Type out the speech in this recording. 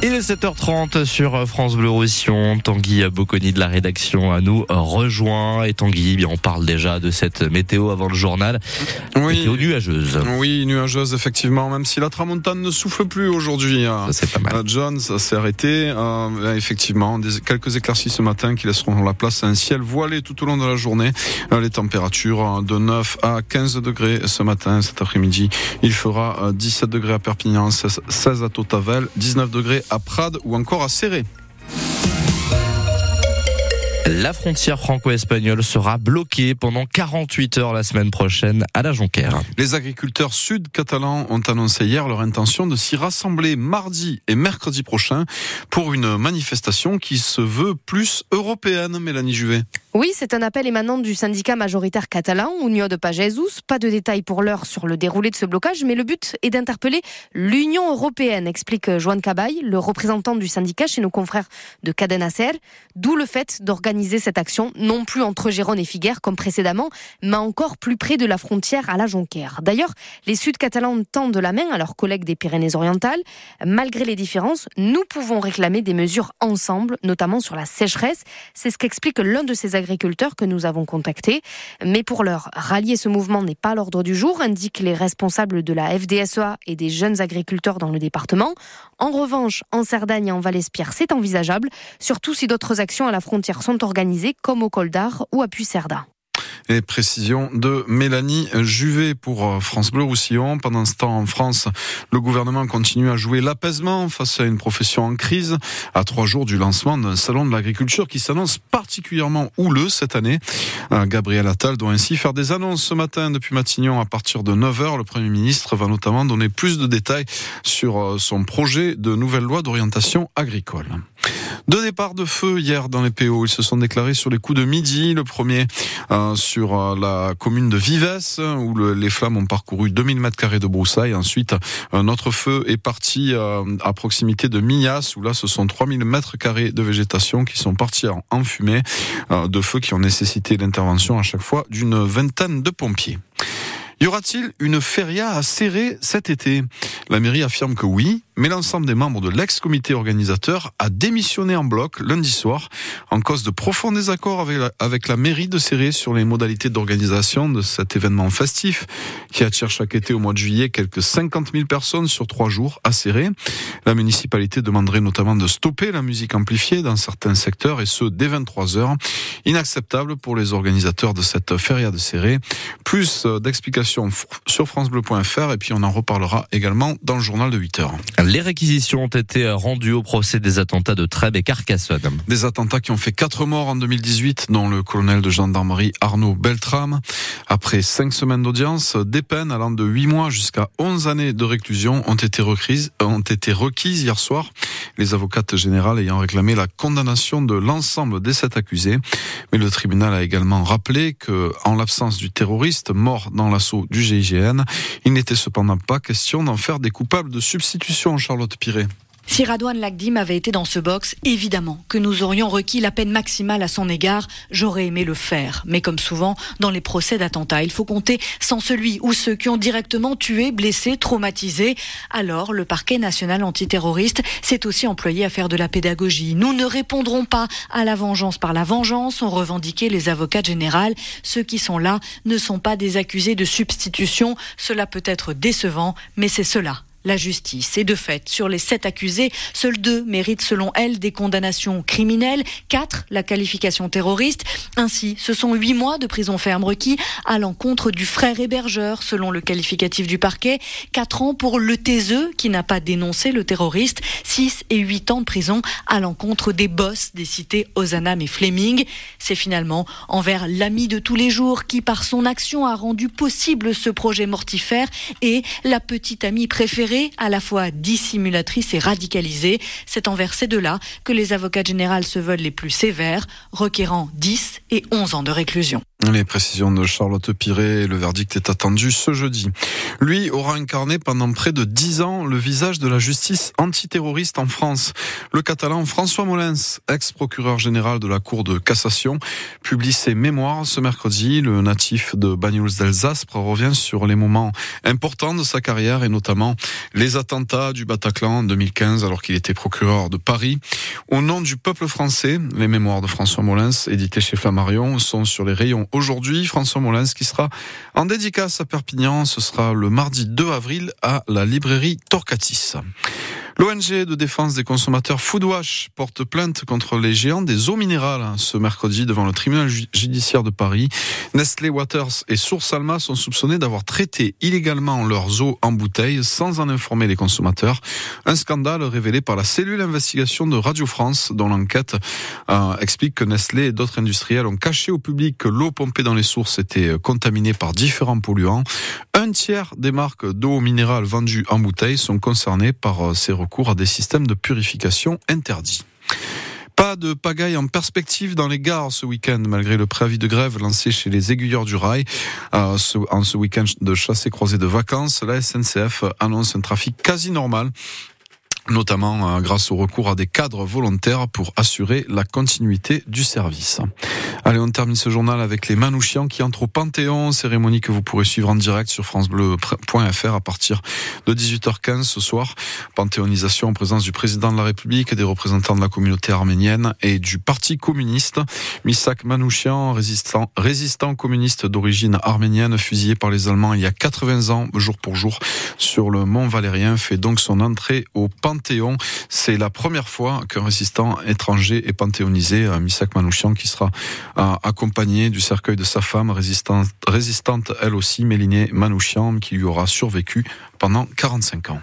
Il est 7h30 sur France Bleu Roussillon. Tanguy Bocconi de la rédaction à nous rejoint. Et Tanguy, bien, on parle déjà de cette météo avant le journal. Oui. Météo nuageuse. Oui, nuageuse, effectivement, même si la tramontane ne souffle plus aujourd'hui. hein. C'est pas mal. Euh, John, ça s'est arrêté. Euh, effectivement, des, quelques éclaircies ce matin qui laisseront la place à un ciel voilé tout au long de la journée. Euh, les températures de 9 à 15 degrés ce matin, cet après-midi. Il fera euh, 17 degrés à Perpignan, 16 16 à Totavel, 19 degrés à Prades ou encore à Serré. La frontière franco-espagnole sera bloquée pendant 48 heures la semaine prochaine à la Jonquère. Les agriculteurs sud-catalans ont annoncé hier leur intention de s'y rassembler mardi et mercredi prochain pour une manifestation qui se veut plus européenne, Mélanie Juvet. Oui, c'est un appel émanant du syndicat majoritaire catalan, Unió de Pagesos. Pas de détails pour l'heure sur le déroulé de ce blocage, mais le but est d'interpeller l'Union européenne, explique Joan Cabaye, le représentant du syndicat chez nos confrères de Cadena Ser. D'où le fait d'organiser cette action, non plus entre Gérone et Figueres comme précédemment, mais encore plus près de la frontière à la Jonquère. D'ailleurs, les Sud-Catalans tendent la main à leurs collègues des Pyrénées-Orientales. Malgré les différences, nous pouvons réclamer des mesures ensemble, notamment sur la sécheresse. C'est ce qu'explique l'un de ces agriculteurs que nous avons contacté. Mais pour l'heure, rallier ce mouvement n'est pas l'ordre du jour, indiquent les responsables de la FDSEA et des jeunes agriculteurs dans le département. En revanche, en Cerdagne et en Val-Espierre, c'est envisageable, surtout si d'autres actions à la frontière sont organisées, comme au Col d'Ar ou à Puy-Cerda. Et précision de Mélanie Juvet pour euh, France Bleu Roussillon. Pendant ce temps, en France, le gouvernement continue à jouer l'apaisement face à une profession en crise, à trois jours du lancement d'un salon de l'agriculture qui s'annonce particulièrement houleux cette année. Euh, Gabriel Attal doit ainsi faire des annonces ce matin depuis Matignon à partir de 9h. Le Premier ministre va notamment donner plus de détails sur euh, son projet de nouvelle loi d'orientation agricole. Deux départs de feu hier dans les PO. Ils se sont déclarés sur les coups de midi. Le premier euh, sur euh, la commune de Vives, où le- les flammes ont parcouru 2000 mètres carrés de broussailles. Ensuite, un autre feu est parti euh, à proximité de Millas, où là, ce sont 3000 mètres carrés de végétation qui sont partis en, en fumée, euh, de feux qui ont nécessité l'intervention à chaque fois d'une vingtaine de pompiers. Y aura-t-il une feria à serrer cet été? La mairie affirme que oui, mais l'ensemble des membres de l'ex-comité organisateur a démissionné en bloc lundi soir en cause de profonds désaccords avec la, mairie de Serré sur les modalités d'organisation de cet événement festif qui attire chaque été au mois de juillet quelques 50 000 personnes sur trois jours à Serré. La municipalité demanderait notamment de stopper la musique amplifiée dans certains secteurs et ce dès 23 heures. Inacceptable pour les organisateurs de cette feria de Serré. Plus euh, d'explications sur francebleu.fr et puis on en reparlera également dans le journal de 8 heures. Les réquisitions ont été rendues au procès des attentats de Trèbes et Carcassonne. Des attentats qui ont fait quatre morts en 2018, dont le colonel de gendarmerie Arnaud Beltrame. Après cinq semaines d'audience, des peines allant de 8 mois jusqu'à 11 années de réclusion ont été requises, ont été requises hier soir. Les avocates générales ayant réclamé la condamnation de l'ensemble des sept accusés. Mais le tribunal a également rappelé que, en l'absence du terroriste mort dans l'assaut du GIGN, il n'était cependant pas question d'en faire des coupables de substitution, Charlotte Piret. Si Radouane Lagdim avait été dans ce box, évidemment que nous aurions requis la peine maximale à son égard. J'aurais aimé le faire. Mais comme souvent, dans les procès d'attentat, il faut compter sans celui ou ceux qui ont directement tué, blessé, traumatisé. Alors, le parquet national antiterroriste s'est aussi employé à faire de la pédagogie. Nous ne répondrons pas à la vengeance par la vengeance, ont revendiqué les avocats généraux. Ceux qui sont là ne sont pas des accusés de substitution. Cela peut être décevant, mais c'est cela la justice. Et de fait, sur les sept accusés, seuls deux méritent selon elle des condamnations criminelles, quatre la qualification terroriste. Ainsi, ce sont huit mois de prison ferme requis à l'encontre du frère hébergeur, selon le qualificatif du parquet, quatre ans pour le taiseux qui n'a pas dénoncé le terroriste, six et huit ans de prison à l'encontre des boss des cités Ozanam et Fleming. C'est finalement envers l'ami de tous les jours qui, par son action, a rendu possible ce projet mortifère et la petite amie préférée à la fois dissimulatrice et radicalisée. C'est envers ces deux-là que les avocats généraux se veulent les plus sévères, requérant 10 et 11 ans de réclusion. Les précisions de Charlotte Piré, le verdict est attendu ce jeudi. Lui aura incarné pendant près de dix ans le visage de la justice antiterroriste en France. Le catalan François Molins, ex-procureur général de la Cour de cassation, publie ses mémoires ce mercredi. Le natif de Banyuls d'Alsace revient sur les moments importants de sa carrière et notamment les attentats du Bataclan en 2015 alors qu'il était procureur de Paris. Au nom du peuple français, les mémoires de François Molins, éditées chez Flammarion, sont sur les rayons aujourd'hui. François Molins qui sera en dédicace à Perpignan. Ce sera le mardi 2 avril à la librairie Torcatis. L'ONG de défense des consommateurs Foodwash porte plainte contre les géants des eaux minérales hein, ce mercredi devant le tribunal judiciaire de Paris. Nestlé Waters et Source Alma sont soupçonnés d'avoir traité illégalement leurs eaux en bouteille sans en informer les consommateurs. Un scandale révélé par la cellule d'investigation de Radio France dont l'enquête euh, explique que Nestlé et d'autres industriels ont caché au public que l'eau pompée dans les sources était euh, contaminée par différents polluants. Un tiers des marques d'eau minérale vendues en bouteille sont concernées par euh, ces recours à des systèmes de purification interdits. Pas de pagaille en perspective dans les gares ce week-end, malgré le préavis de grève lancé chez les aiguilleurs du rail. Euh, en ce week-end de chasse et croisée de vacances, la SNCF annonce un trafic quasi normal notamment euh, grâce au recours à des cadres volontaires pour assurer la continuité du service. Allez, on termine ce journal avec les Manouchians qui entrent au Panthéon, cérémonie que vous pourrez suivre en direct sur francebleu.fr à partir de 18h15 ce soir. Panthéonisation en présence du président de la République, des représentants de la communauté arménienne et du Parti communiste. Misak Manouchian, résistant, résistant communiste d'origine arménienne, fusillé par les Allemands il y a 80 ans, jour pour jour, sur le Mont Valérien, fait donc son entrée au Panthéon C'est la première fois qu'un résistant étranger est panthéonisé, à Misak Manouchian, qui sera euh, accompagné du cercueil de sa femme, résistante, résistante elle aussi, Mélinée Manouchian, qui lui aura survécu pendant 45 ans.